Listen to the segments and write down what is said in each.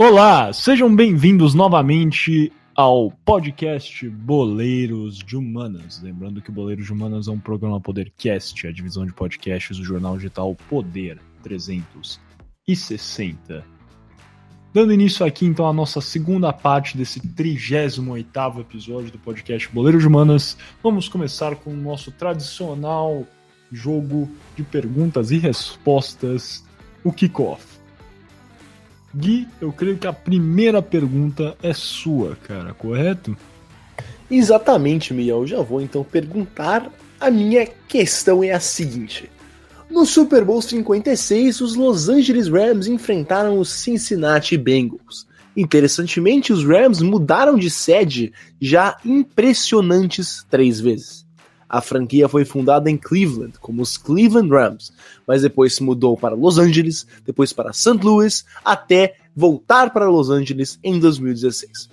Olá, sejam bem-vindos novamente ao podcast Boleiros de Humanas. Lembrando que Boleiros de Humanas é um programa Podercast, a divisão de podcasts do jornal digital Poder 360. Dando início aqui então à nossa segunda parte desse 38º episódio do podcast Boleiros de Humanas, vamos começar com o nosso tradicional jogo de perguntas e respostas, o kickoff. Gui, eu creio que a primeira pergunta é sua, cara, correto? Exatamente, Miguel. Eu já vou então perguntar. A minha questão é a seguinte: No Super Bowl 56, os Los Angeles Rams enfrentaram os Cincinnati Bengals. Interessantemente, os Rams mudaram de sede já impressionantes três vezes. A franquia foi fundada em Cleveland, como os Cleveland Rams, mas depois se mudou para Los Angeles, depois para St. Louis, até voltar para Los Angeles em 2016.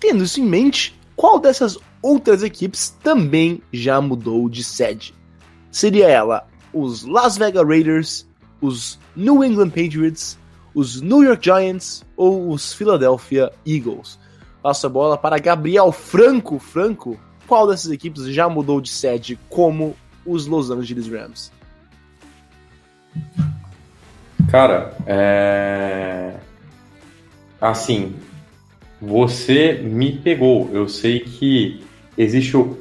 Tendo isso em mente, qual dessas outras equipes também já mudou de sede? Seria ela os Las Vegas Raiders, os New England Patriots, os New York Giants ou os Philadelphia Eagles? Passo a bola para Gabriel Franco. Franco, qual dessas equipes já mudou de sede como os Los Angeles Rams? Cara, é. Assim, você me pegou. Eu sei que existe o,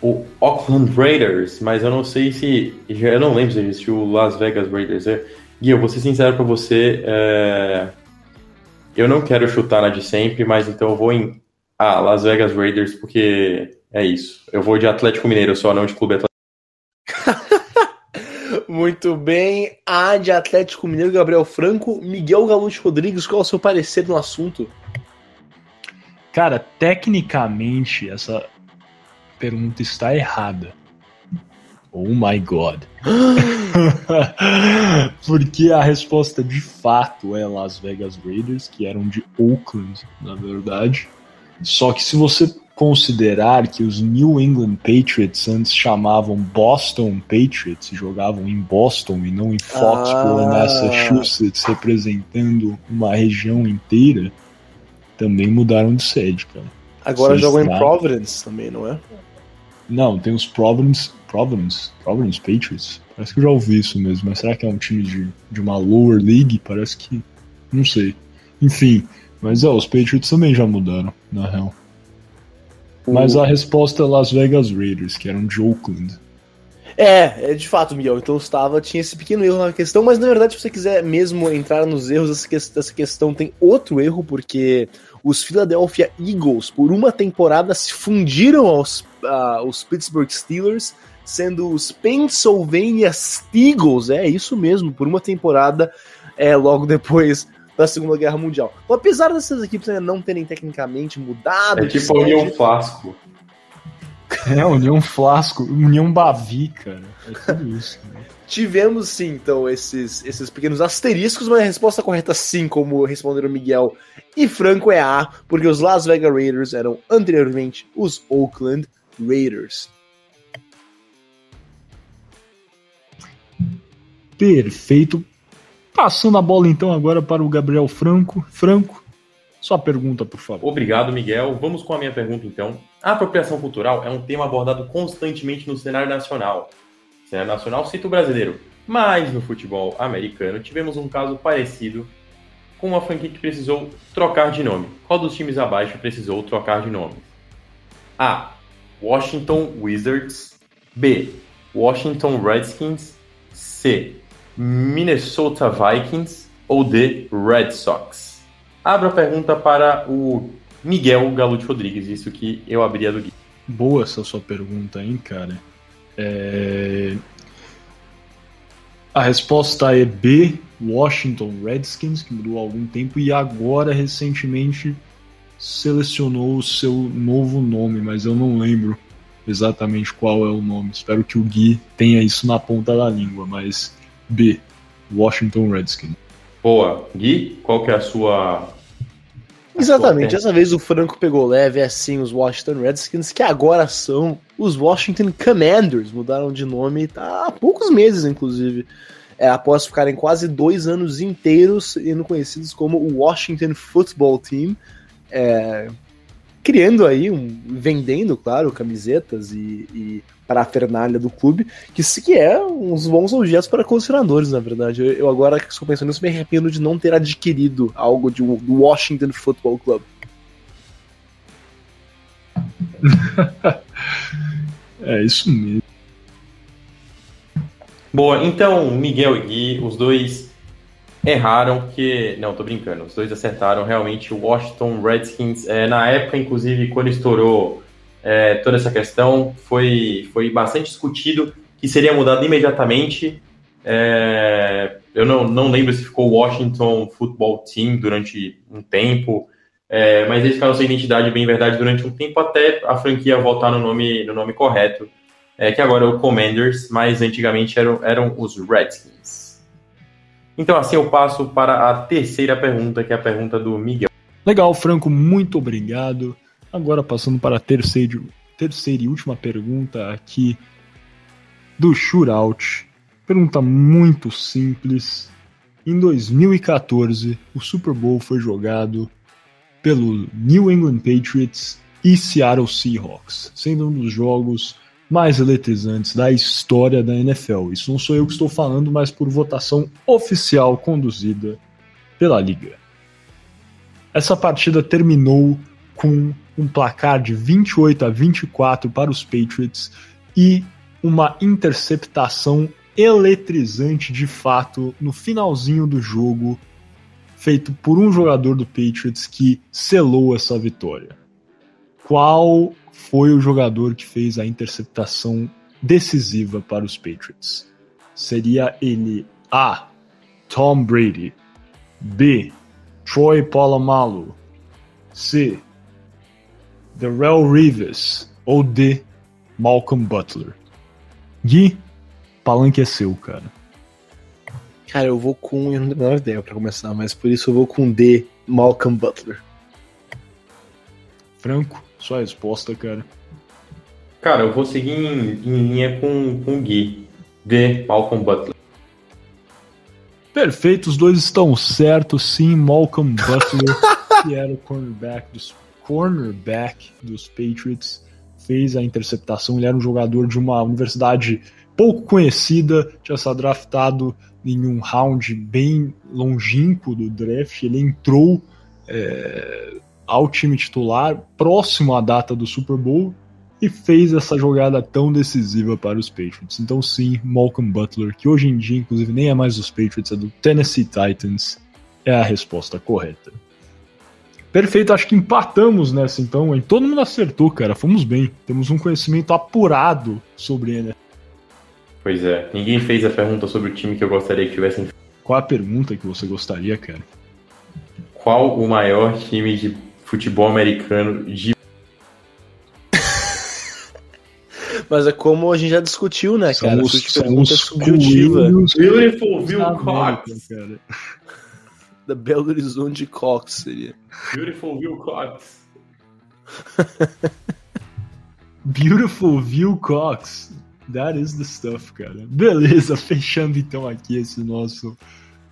o Oakland Raiders, mas eu não sei se. Eu não lembro se existe o Las Vegas Raiders. É, Gui, eu vou ser sincero pra você. É... Eu não quero chutar na de sempre, mas então eu vou em ah, Las Vegas Raiders, porque é isso. Eu vou de Atlético Mineiro só, não de Clube Atlético. Muito bem. A de Atlético Mineiro, Gabriel Franco. Miguel Galute Rodrigues, qual é o seu parecer no assunto? Cara, tecnicamente essa pergunta está errada. Oh my god. Porque a resposta de fato é Las Vegas Raiders, que eram de Oakland, na verdade. Só que se você considerar que os New England Patriots antes chamavam Boston Patriots, jogavam em Boston e não em Foxborough, ah. Massachusetts, representando uma região inteira, também mudaram de sede, cara. Agora jogam em Providence também, não é? Não, tem os Providence, Providence, Providence Patriots. Parece que eu já ouvi isso mesmo, mas será que é um time de, de uma lower league? Parece que. Não sei. Enfim, mas é, os Patriots também já mudaram, na real. Mas a resposta é Las Vegas Raiders, que eram de Oakland. É, é de fato, Miguel. Então estava, tinha esse pequeno erro na questão, mas na verdade, se você quiser mesmo entrar nos erros, essa questão tem outro erro, porque os Philadelphia Eagles, por uma temporada, se fundiram aos, uh, aos Pittsburgh Steelers, sendo os Pennsylvania Eagles, é isso mesmo, por uma temporada, é, logo depois da Segunda Guerra Mundial. Então, apesar dessas equipes ainda não terem tecnicamente mudado. É tipo a União Flasco. É, União Flasco, União Bavi, cara. É tudo isso. Né? Tivemos sim, então, esses, esses pequenos asteriscos, mas a resposta correta, sim, como responderam Miguel e Franco, é A, porque os Las Vegas Raiders eram anteriormente os Oakland Raiders. Perfeito. Passando a bola então agora para o Gabriel Franco. Franco, sua pergunta, por favor. Obrigado, Miguel. Vamos com a minha pergunta então. A apropriação cultural é um tema abordado constantemente no cenário nacional. O cenário nacional cita o brasileiro, mas no futebol americano tivemos um caso parecido com uma franquia que precisou trocar de nome. Qual dos times abaixo precisou trocar de nome? A. Washington Wizards. B. Washington Redskins. C. Minnesota Vikings ou The Red Sox? Abro a pergunta para o Miguel Galute Rodrigues, isso que eu abri a do Gui. Boa essa sua pergunta, hein, cara? É... A resposta é B, Washington Redskins, que mudou há algum tempo e agora, recentemente, selecionou o seu novo nome, mas eu não lembro exatamente qual é o nome. Espero que o Gui tenha isso na ponta da língua, mas B. Washington Redskins. Boa. Gui, qual que é a sua. Exatamente, dessa vez o Franco pegou leve, é assim, os Washington Redskins, que agora são os Washington Commanders, mudaram de nome tá, há poucos meses, inclusive. é, após ficarem quase dois anos inteiros sendo conhecidos como o Washington Football Team, é, criando aí, um, vendendo, claro, camisetas e, e parafernália do clube, que, que é uns bons objetos para colecionadores, na verdade. Eu, eu agora que estou pensando nisso, me arrependo de não ter adquirido algo de, do Washington Football Club. é isso mesmo. Boa, então Miguel e Gui, os dois erraram que. Não, tô brincando, os dois acertaram realmente o Washington Redskins. É, na época, inclusive, quando estourou é, toda essa questão, foi, foi bastante discutido que seria mudado imediatamente. É, eu não, não lembro se ficou Washington Football Team durante um tempo, é, mas eles ficaram sem identidade, bem verdade, durante um tempo até a franquia voltar no nome, no nome correto é, que agora é o Commanders, mas antigamente eram, eram os Redskins. Então, assim, eu passo para a terceira pergunta, que é a pergunta do Miguel. Legal, Franco, muito obrigado. Agora, passando para a terceira, terceira e última pergunta aqui do Shootout. Pergunta muito simples. Em 2014, o Super Bowl foi jogado pelo New England Patriots e Seattle Seahawks, sendo um dos jogos mais eletrizantes da história da NFL. Isso não sou eu que estou falando, mas por votação oficial conduzida pela Liga. Essa partida terminou com um placar de 28 a 24 para os Patriots e uma interceptação eletrizante de fato no finalzinho do jogo, feito por um jogador do Patriots que selou essa vitória. Qual foi o jogador que fez a interceptação decisiva para os Patriots? Seria ele A. Tom Brady, B. Troy Polamalu, C. Darrell Rivers ou D. Malcolm Butler? Gui, palanque é seu, cara. Cara, eu vou com. Eu não tenho a menor ideia pra começar, mas por isso eu vou com D. Malcolm Butler. Franco? Sua resposta, cara. Cara, eu vou seguir em, em linha com, com o Gui. D. Malcolm Butler. Perfeito, os dois estão certos, sim. Malcolm Butler, que era o cornerback dos, cornerback dos Patriots, fez a interceptação. Ele era um jogador de uma universidade pouco conhecida, tinha sido draftado em um round bem longínquo do draft. Ele entrou é, ao time titular, próximo à data do Super Bowl, e fez essa jogada tão decisiva para os Patriots. Então, sim, Malcolm Butler, que hoje em dia, inclusive, nem é mais dos Patriots, é do Tennessee Titans, é a resposta correta. Perfeito, acho que empatamos nessa então, hein? Todo mundo acertou, cara. Fomos bem. Temos um conhecimento apurado sobre ele. Pois é, ninguém fez a pergunta sobre o time que eu gostaria que tivessem. Qual a pergunta que você gostaria, cara? Qual o maior time de futebol americano de. Mas é como a gente já discutiu, né, cara? São os, são os subjetiva. Beautiful View Cox. Da Belo Horizonte Cox seria. Beautiful View Cox. Beautiful View Cox. That is the stuff, cara. Beleza, fechando então aqui esse nosso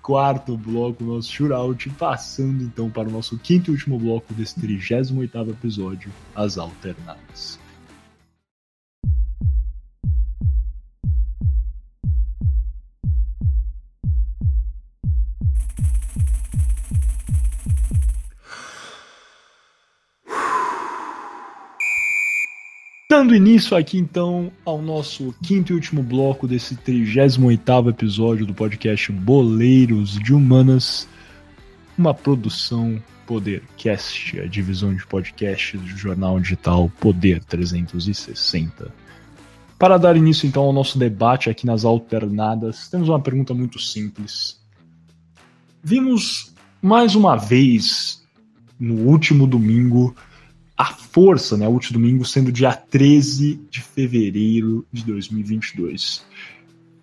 quarto bloco, nosso shootout, passando então para o nosso quinto e último bloco desse 38 episódio, as alternadas. Dando início aqui então ao nosso quinto e último bloco desse 38 episódio do podcast Boleiros de Humanas, uma produção Podercast, a divisão de podcasts do jornal digital Poder 360. Para dar início então ao nosso debate aqui nas alternadas, temos uma pergunta muito simples. Vimos mais uma vez no último domingo a força, né, o último domingo sendo dia 13 de fevereiro de 2022.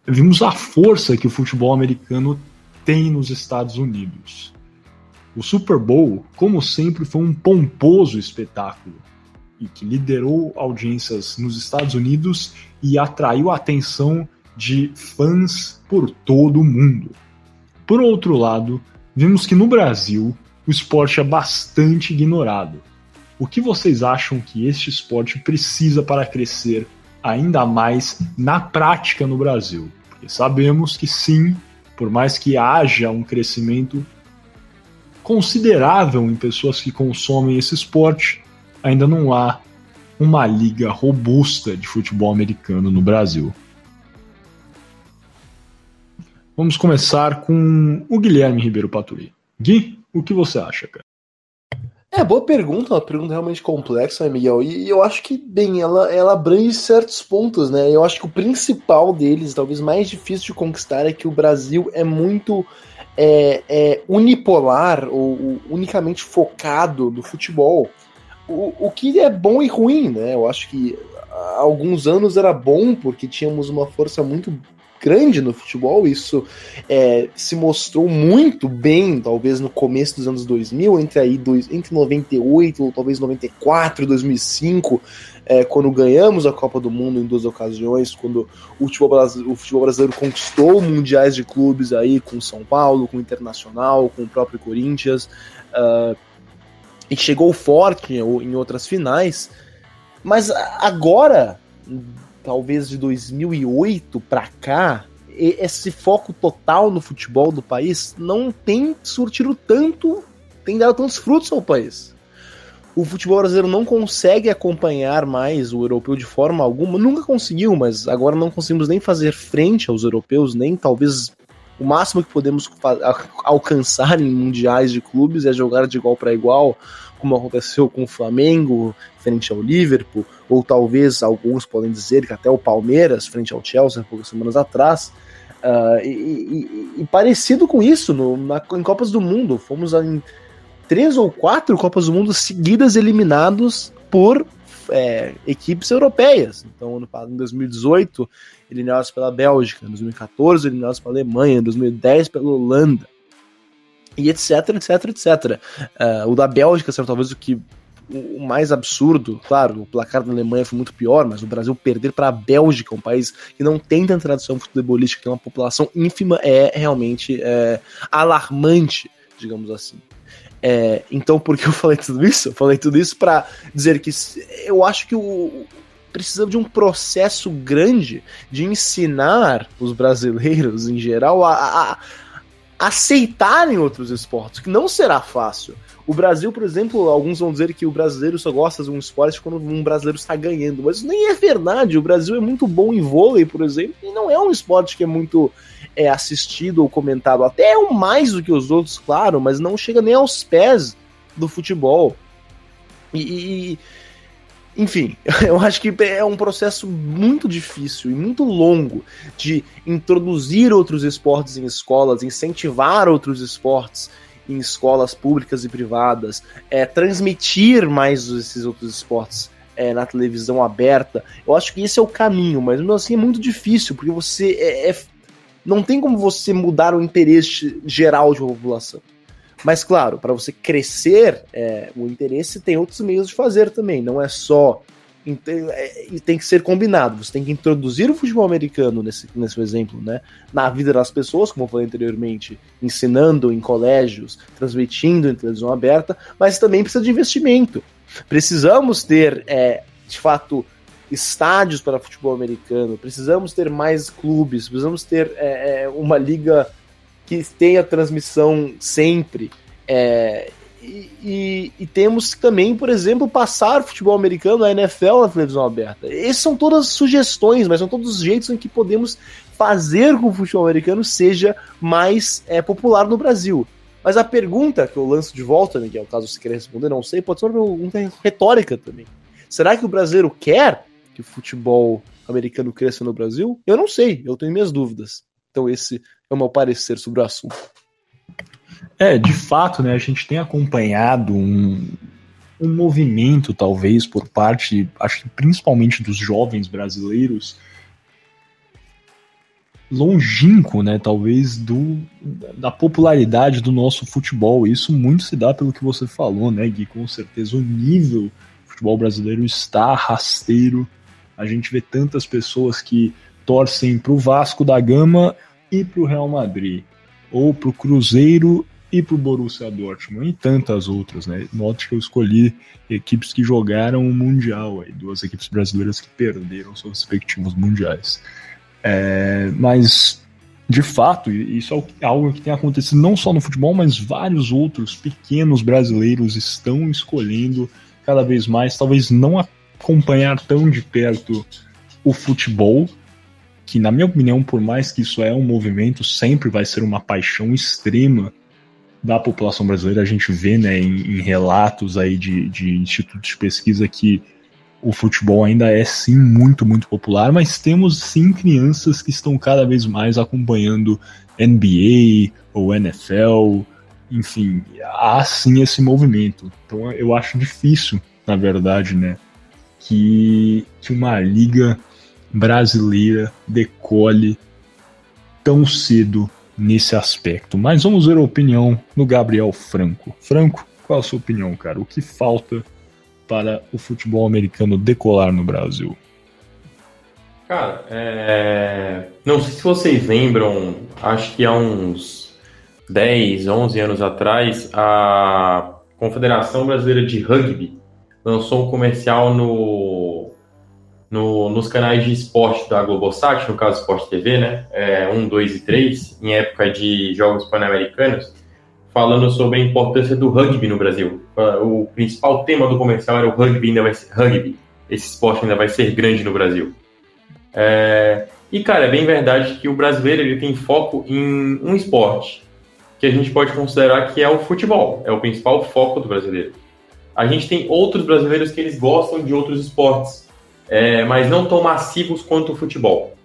Vimos a força que o futebol americano tem nos Estados Unidos. O Super Bowl, como sempre, foi um pomposo espetáculo e que liderou audiências nos Estados Unidos e atraiu a atenção de fãs por todo o mundo. Por outro lado, vimos que no Brasil o esporte é bastante ignorado. O que vocês acham que este esporte precisa para crescer ainda mais na prática no Brasil? Porque sabemos que sim, por mais que haja um crescimento considerável em pessoas que consomem esse esporte, ainda não há uma liga robusta de futebol americano no Brasil. Vamos começar com o Guilherme Ribeiro Paturi. Gui, o que você acha, cara? É, boa pergunta, uma pergunta realmente complexa, Miguel? E eu acho que, bem, ela, ela abrange certos pontos, né? Eu acho que o principal deles, talvez mais difícil de conquistar, é que o Brasil é muito é, é unipolar ou, unicamente focado no futebol. O, o que é bom e ruim, né? Eu acho que há alguns anos era bom porque tínhamos uma força muito grande no futebol. Isso é, se mostrou muito bem, talvez no começo dos anos 2000, entre aí dois, entre 98 ou talvez 94, 2005, é, quando ganhamos a Copa do Mundo em duas ocasiões, quando o futebol, brasileiro, o futebol brasileiro conquistou mundiais de clubes aí com São Paulo, com o Internacional, com o próprio Corinthians, uh, e chegou forte em outras finais. Mas agora, talvez de 2008 para cá, esse foco total no futebol do país não tem surtido tanto, tem dado tantos frutos ao país. O futebol brasileiro não consegue acompanhar mais o europeu de forma alguma, nunca conseguiu, mas agora não conseguimos nem fazer frente aos europeus, nem talvez o máximo que podemos alcançar em mundiais de clubes é jogar de igual para igual, como aconteceu com o Flamengo frente ao Liverpool, ou talvez alguns podem dizer que até o Palmeiras frente ao Chelsea poucas semanas atrás. Uh, e, e, e, parecido com isso no, na, em Copas do Mundo, fomos em três ou quatro Copas do Mundo seguidas eliminados por é, equipes europeias. Então, em 2018, eliminados pela Bélgica, em 2014, eliminados pela Alemanha, em 2010 pela Holanda e etc, etc, etc. Uh, o da Bélgica será talvez o que o mais absurdo, claro, o placar da Alemanha foi muito pior, mas o Brasil perder para a Bélgica, um país que não tem tanta tradição futebolística, tem uma população ínfima, é realmente é, alarmante, digamos assim. É, então, por que eu falei tudo isso? Eu falei tudo isso para dizer que eu acho que o, precisamos de um processo grande de ensinar os brasileiros, em geral, a, a aceitarem outros esportes, que não será fácil. O Brasil, por exemplo, alguns vão dizer que o brasileiro só gosta de um esporte quando um brasileiro está ganhando, mas nem é verdade. O Brasil é muito bom em vôlei, por exemplo, e não é um esporte que é muito é, assistido ou comentado. Até é um mais do que os outros, claro, mas não chega nem aos pés do futebol. E, e enfim, eu acho que é um processo muito difícil e muito longo de introduzir outros esportes em escolas, incentivar outros esportes em escolas públicas e privadas, é, transmitir mais esses outros esportes é, na televisão aberta. Eu acho que esse é o caminho, mas mesmo assim é muito difícil, porque você é, é não tem como você mudar o interesse geral de uma população. Mas, claro, para você crescer é, o interesse, tem outros meios de fazer também. Não é só. É, e tem que ser combinado. Você tem que introduzir o futebol americano, nesse, nesse exemplo, né, na vida das pessoas, como eu falei anteriormente, ensinando em colégios, transmitindo em televisão aberta, mas também precisa de investimento. Precisamos ter, é, de fato, estádios para futebol americano, precisamos ter mais clubes, precisamos ter é, é uma liga que tenha transmissão sempre. É, e, e, e, temos também, por exemplo, passar futebol americano na NFL na televisão aberta. Essas são todas sugestões, mas são todos os jeitos em que podemos fazer com que o futebol americano seja mais é, popular no Brasil. Mas a pergunta que eu lanço de volta, Miguel, caso você queira responder, não sei, pode ser uma pergunta retórica também. Será que o brasileiro quer que o futebol americano cresça no Brasil? Eu não sei, eu tenho minhas dúvidas. Então esse é o meu parecer sobre o assunto. É, de fato, né, a gente tem acompanhado um, um movimento, talvez, por parte, acho que principalmente dos jovens brasileiros, longínquo, né, talvez, do, da popularidade do nosso futebol. Isso muito se dá pelo que você falou, né, Gui? Com certeza o nível do futebol brasileiro está rasteiro. A gente vê tantas pessoas que torcem para o Vasco da Gama e para o Real Madrid, ou para o Cruzeiro e para o Borussia Dortmund, e tantas outras, né? Note que eu escolhi equipes que jogaram o Mundial, aí, duas equipes brasileiras que perderam seus respectivos mundiais. É, mas, de fato, isso é algo que tem acontecido não só no futebol, mas vários outros pequenos brasileiros estão escolhendo cada vez mais, talvez não acompanhar tão de perto o futebol, que, na minha opinião, por mais que isso é um movimento, sempre vai ser uma paixão extrema da população brasileira. A gente vê né, em, em relatos aí de, de institutos de pesquisa que o futebol ainda é sim muito, muito popular, mas temos sim crianças que estão cada vez mais acompanhando NBA ou NFL, enfim, há sim esse movimento. Então eu acho difícil, na verdade, né, que, que uma liga brasileira decole tão cedo nesse aspecto. Mas vamos ver a opinião do Gabriel Franco. Franco, qual a sua opinião, cara? O que falta para o futebol americano decolar no Brasil? Cara, é... não sei se vocês lembram, acho que há uns 10, 11 anos atrás, a Confederação Brasileira de Rugby lançou um comercial no no, nos canais de esporte da Globosat, no caso Sport TV, né? É, 1, 2 e 3, em época de Jogos Pan-Americanos, falando sobre a importância do rugby no Brasil. O principal tema do comercial era o rugby ainda vai ser rugby. Esse esporte ainda vai ser grande no Brasil. É, e, cara, é bem verdade que o brasileiro ele tem foco em um esporte que a gente pode considerar que é o futebol. É o principal foco do brasileiro. A gente tem outros brasileiros que eles gostam de outros esportes é, mas não tão massivos quanto o futebol.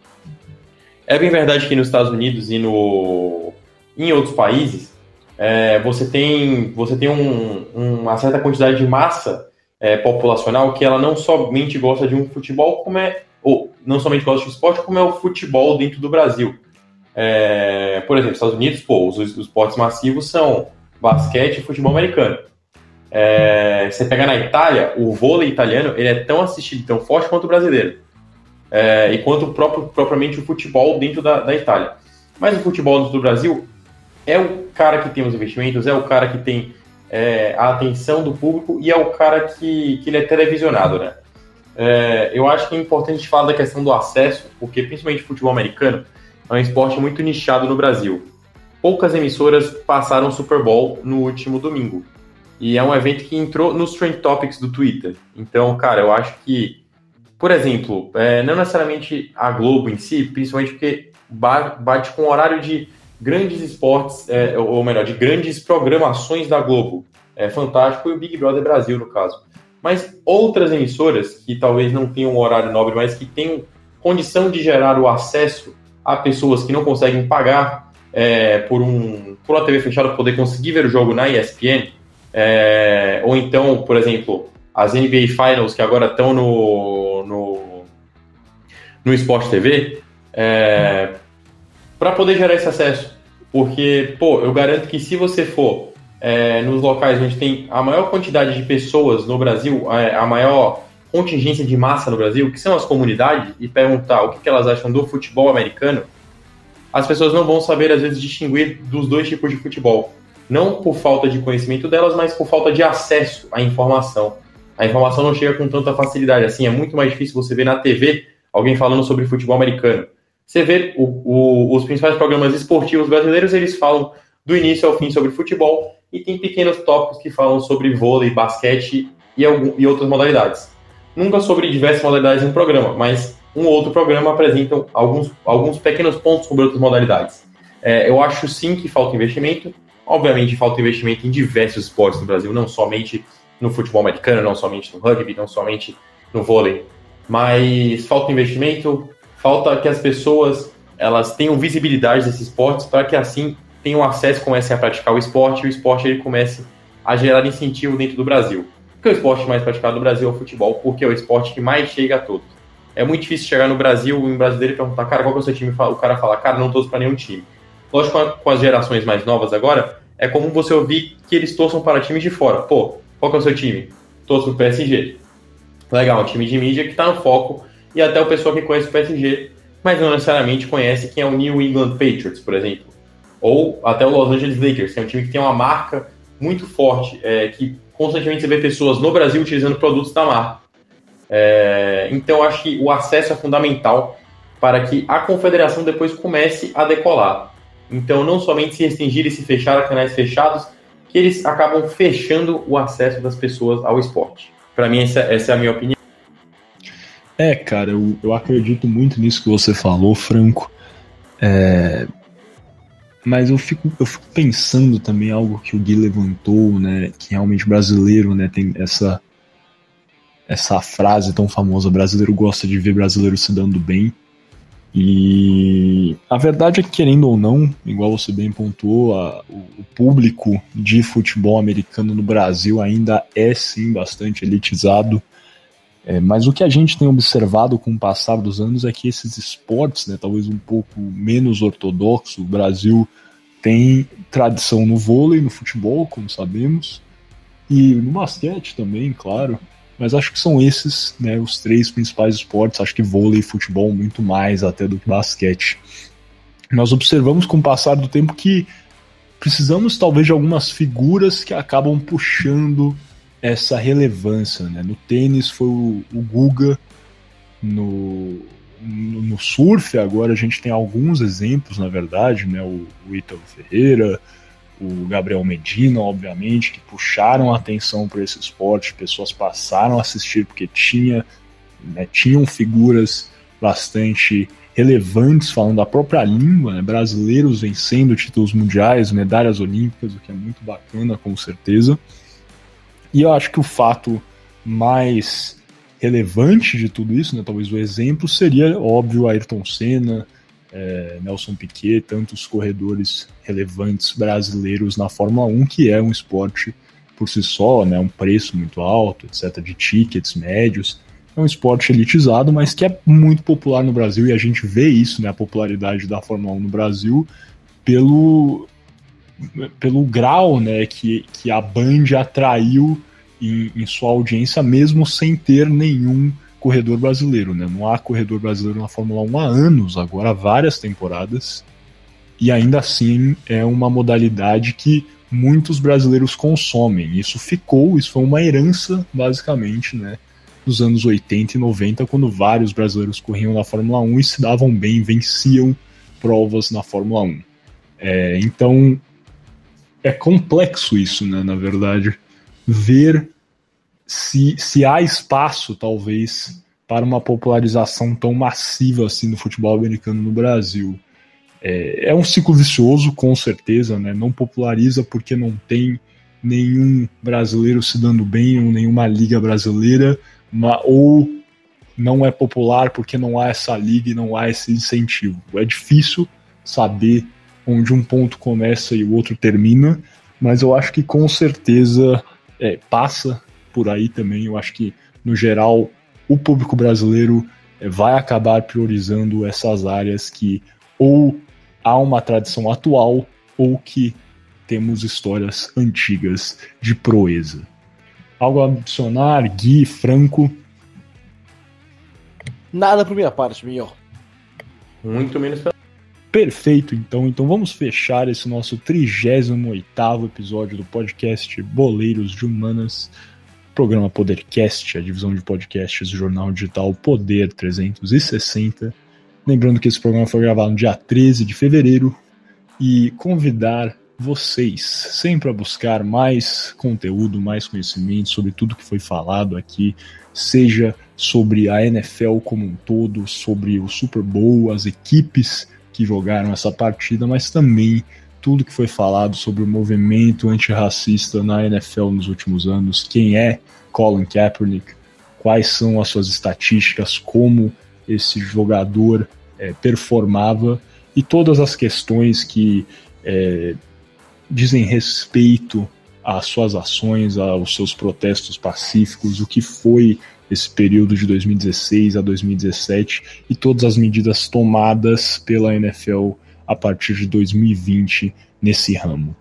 É bem verdade que nos Estados Unidos e no, em outros países é, você tem, você tem um, uma certa quantidade de massa é, populacional que ela não somente gosta de um futebol, como é, ou não somente gosta de um esporte, como é o futebol dentro do Brasil. É, por exemplo, Estados Unidos, pô, os, os esportes massivos são basquete e futebol americano. É, você pega na Itália, o vôlei italiano ele é tão assistido, tão forte quanto o brasileiro. É, e quanto próprio, propriamente o futebol dentro da, da Itália. Mas o futebol do Brasil é o cara que tem os investimentos, é o cara que tem é, a atenção do público e é o cara que, que ele é televisionado, né? É, eu acho que é importante falar da questão do acesso, porque principalmente o futebol americano é um esporte muito nichado no Brasil. Poucas emissoras passaram Super Bowl no último domingo. E é um evento que entrou nos Trend Topics do Twitter. Então, cara, eu acho que, por exemplo, é, não necessariamente a Globo em si, principalmente porque bate com o horário de grandes esportes, é, ou melhor, de grandes programações da Globo. É fantástico e o Big Brother Brasil, no caso. Mas outras emissoras, que talvez não tenham um horário nobre, mas que tenham condição de gerar o acesso a pessoas que não conseguem pagar é, por, um, por uma TV fechada poder conseguir ver o jogo na ESPN, é, ou então, por exemplo, as NBA Finals que agora estão no, no, no Sport TV, é, para poder gerar esse acesso. Porque, pô, eu garanto que se você for é, nos locais onde tem a maior quantidade de pessoas no Brasil, a, a maior contingência de massa no Brasil, que são as comunidades, e perguntar o que, que elas acham do futebol americano, as pessoas não vão saber, às vezes, distinguir dos dois tipos de futebol não por falta de conhecimento delas, mas por falta de acesso à informação. A informação não chega com tanta facilidade. Assim, é muito mais difícil você ver na TV alguém falando sobre futebol americano. Você vê o, o, os principais programas esportivos brasileiros, eles falam do início ao fim sobre futebol e tem pequenos tópicos que falam sobre vôlei, basquete e, algum, e outras modalidades. Nunca sobre diversas modalidades em um programa, mas um outro programa apresenta alguns, alguns pequenos pontos sobre outras modalidades. É, eu acho sim que falta investimento, Obviamente, falta investimento em diversos esportes no Brasil, não somente no futebol americano, não somente no rugby, não somente no vôlei, mas falta investimento, falta que as pessoas elas tenham visibilidade desses esportes para que assim tenham acesso, comecem a praticar o esporte e o esporte ele comece a gerar incentivo dentro do Brasil. Porque o esporte mais praticado no Brasil é o futebol, porque é o esporte que mais chega a todos. É muito difícil chegar no Brasil, um brasileiro perguntar, cara, qual é o seu time? O cara fala, cara, não torço para nenhum time. Lógico, com as gerações mais novas agora, é comum você ouvir que eles torçam para times de fora. Pô, qual que é o seu time? Torço pro PSG. Legal, um time de mídia que está no foco e até o pessoal que conhece o PSG mas não necessariamente conhece quem é o New England Patriots, por exemplo. Ou até o Los Angeles Lakers, que é um time que tem uma marca muito forte, é, que constantemente você vê pessoas no Brasil utilizando produtos da marca. É, então, acho que o acesso é fundamental para que a confederação depois comece a decolar. Então, não somente se restringir e se fechar a canais fechados, que eles acabam fechando o acesso das pessoas ao esporte. Para mim, essa, essa, é a minha opinião. É, cara, eu, eu acredito muito nisso que você falou, Franco. É, mas eu fico, eu fico pensando também algo que o Gui levantou, né? Que realmente brasileiro, né? Tem essa essa frase tão famosa: brasileiro gosta de ver brasileiro se dando bem. E a verdade é que, querendo ou não, igual você bem pontuou, a, o, público de futebol americano no Brasil ainda é sim bastante elitizado. É, mas o que a gente tem observado com o passar dos anos é que esses esportes, né, talvez um pouco menos ortodoxo, o Brasil tem tradição no vôlei, no futebol, como sabemos, e no basquete também, claro. Mas acho que são esses né, os três principais esportes. Acho que vôlei e futebol muito mais até do que basquete. Nós observamos com o passar do tempo que precisamos talvez de algumas figuras que acabam puxando essa relevância. Né? No tênis foi o, o Guga, no, no, no, surf agora a gente tem alguns exemplos, na verdade, né? o, o Ítalo Ferreira, o Gabriel Medina, obviamente, que puxaram a atenção para esse esporte, pessoas passaram a assistir porque tinha, né, tinham figuras bastante relevantes falando da própria língua, né, brasileiros vencendo títulos mundiais, medalhas olímpicas, o que é muito bacana, com certeza. E eu acho que o fato mais relevante de tudo isso, né, talvez o exemplo, seria, óbvio, Ayrton Senna, é, Nelson Piquet, tantos corredores relevantes brasileiros na Fórmula 1, que é um esporte por si só, né, um preço muito alto, etc., de tickets médios. É um esporte elitizado, mas que é muito popular no Brasil, e a gente vê isso, né, a popularidade da Fórmula 1 no Brasil, pelo, pelo grau né, que, que a Band atraiu em, em sua audiência, mesmo sem ter nenhum corredor brasileiro. Né? Não há corredor brasileiro na Fórmula 1 há anos, agora há várias temporadas, e ainda assim é uma modalidade que muitos brasileiros consomem. Isso ficou, isso foi uma herança, basicamente, né? Dos anos 80 e 90, quando vários brasileiros corriam na Fórmula 1 e se davam bem, venciam provas na Fórmula 1. É, então, é complexo isso, né, na verdade, ver se, se há espaço, talvez, para uma popularização tão massiva assim no futebol americano no Brasil. É, é um ciclo vicioso, com certeza, né? não populariza porque não tem nenhum brasileiro se dando bem, ou nenhuma liga brasileira, uma, ou não é popular porque não há essa liga e não há esse incentivo. É difícil saber onde um ponto começa e o outro termina, mas eu acho que com certeza é, passa por aí também. Eu acho que, no geral, o público brasileiro é, vai acabar priorizando essas áreas que ou há uma tradição atual ou que temos histórias antigas de proeza. Algo a adicionar, Gui, Franco? Nada por minha parte, Miguel. Muito menos Perfeito, então. Então vamos fechar esse nosso 38 episódio do podcast Boleiros de Humanas, programa Podercast, a divisão de podcasts do jornal digital Poder 360. Lembrando que esse programa foi gravado no dia 13 de fevereiro e convidar vocês sempre a buscar mais conteúdo, mais conhecimento sobre tudo que foi falado aqui, seja sobre a NFL como um todo, sobre o Super Bowl, as equipes que jogaram essa partida, mas também tudo que foi falado sobre o movimento antirracista na NFL nos últimos anos, quem é Colin Kaepernick, quais são as suas estatísticas, como esse jogador é, performava e todas as questões que é, dizem respeito às suas ações, aos seus protestos pacíficos, o que foi esse período de 2016 a 2017 e todas as medidas tomadas pela NFL a partir de 2020 nesse ramo.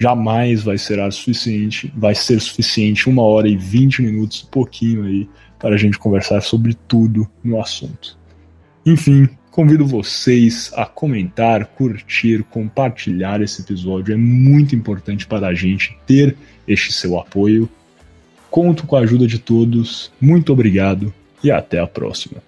Jamais vai ser suficiente, vai ser suficiente uma hora e vinte minutos, pouquinho aí, para a gente conversar sobre tudo no assunto. Enfim, convido vocês a comentar, curtir, compartilhar esse episódio. É muito importante para a gente ter este seu apoio. Conto com a ajuda de todos. Muito obrigado e até a próxima.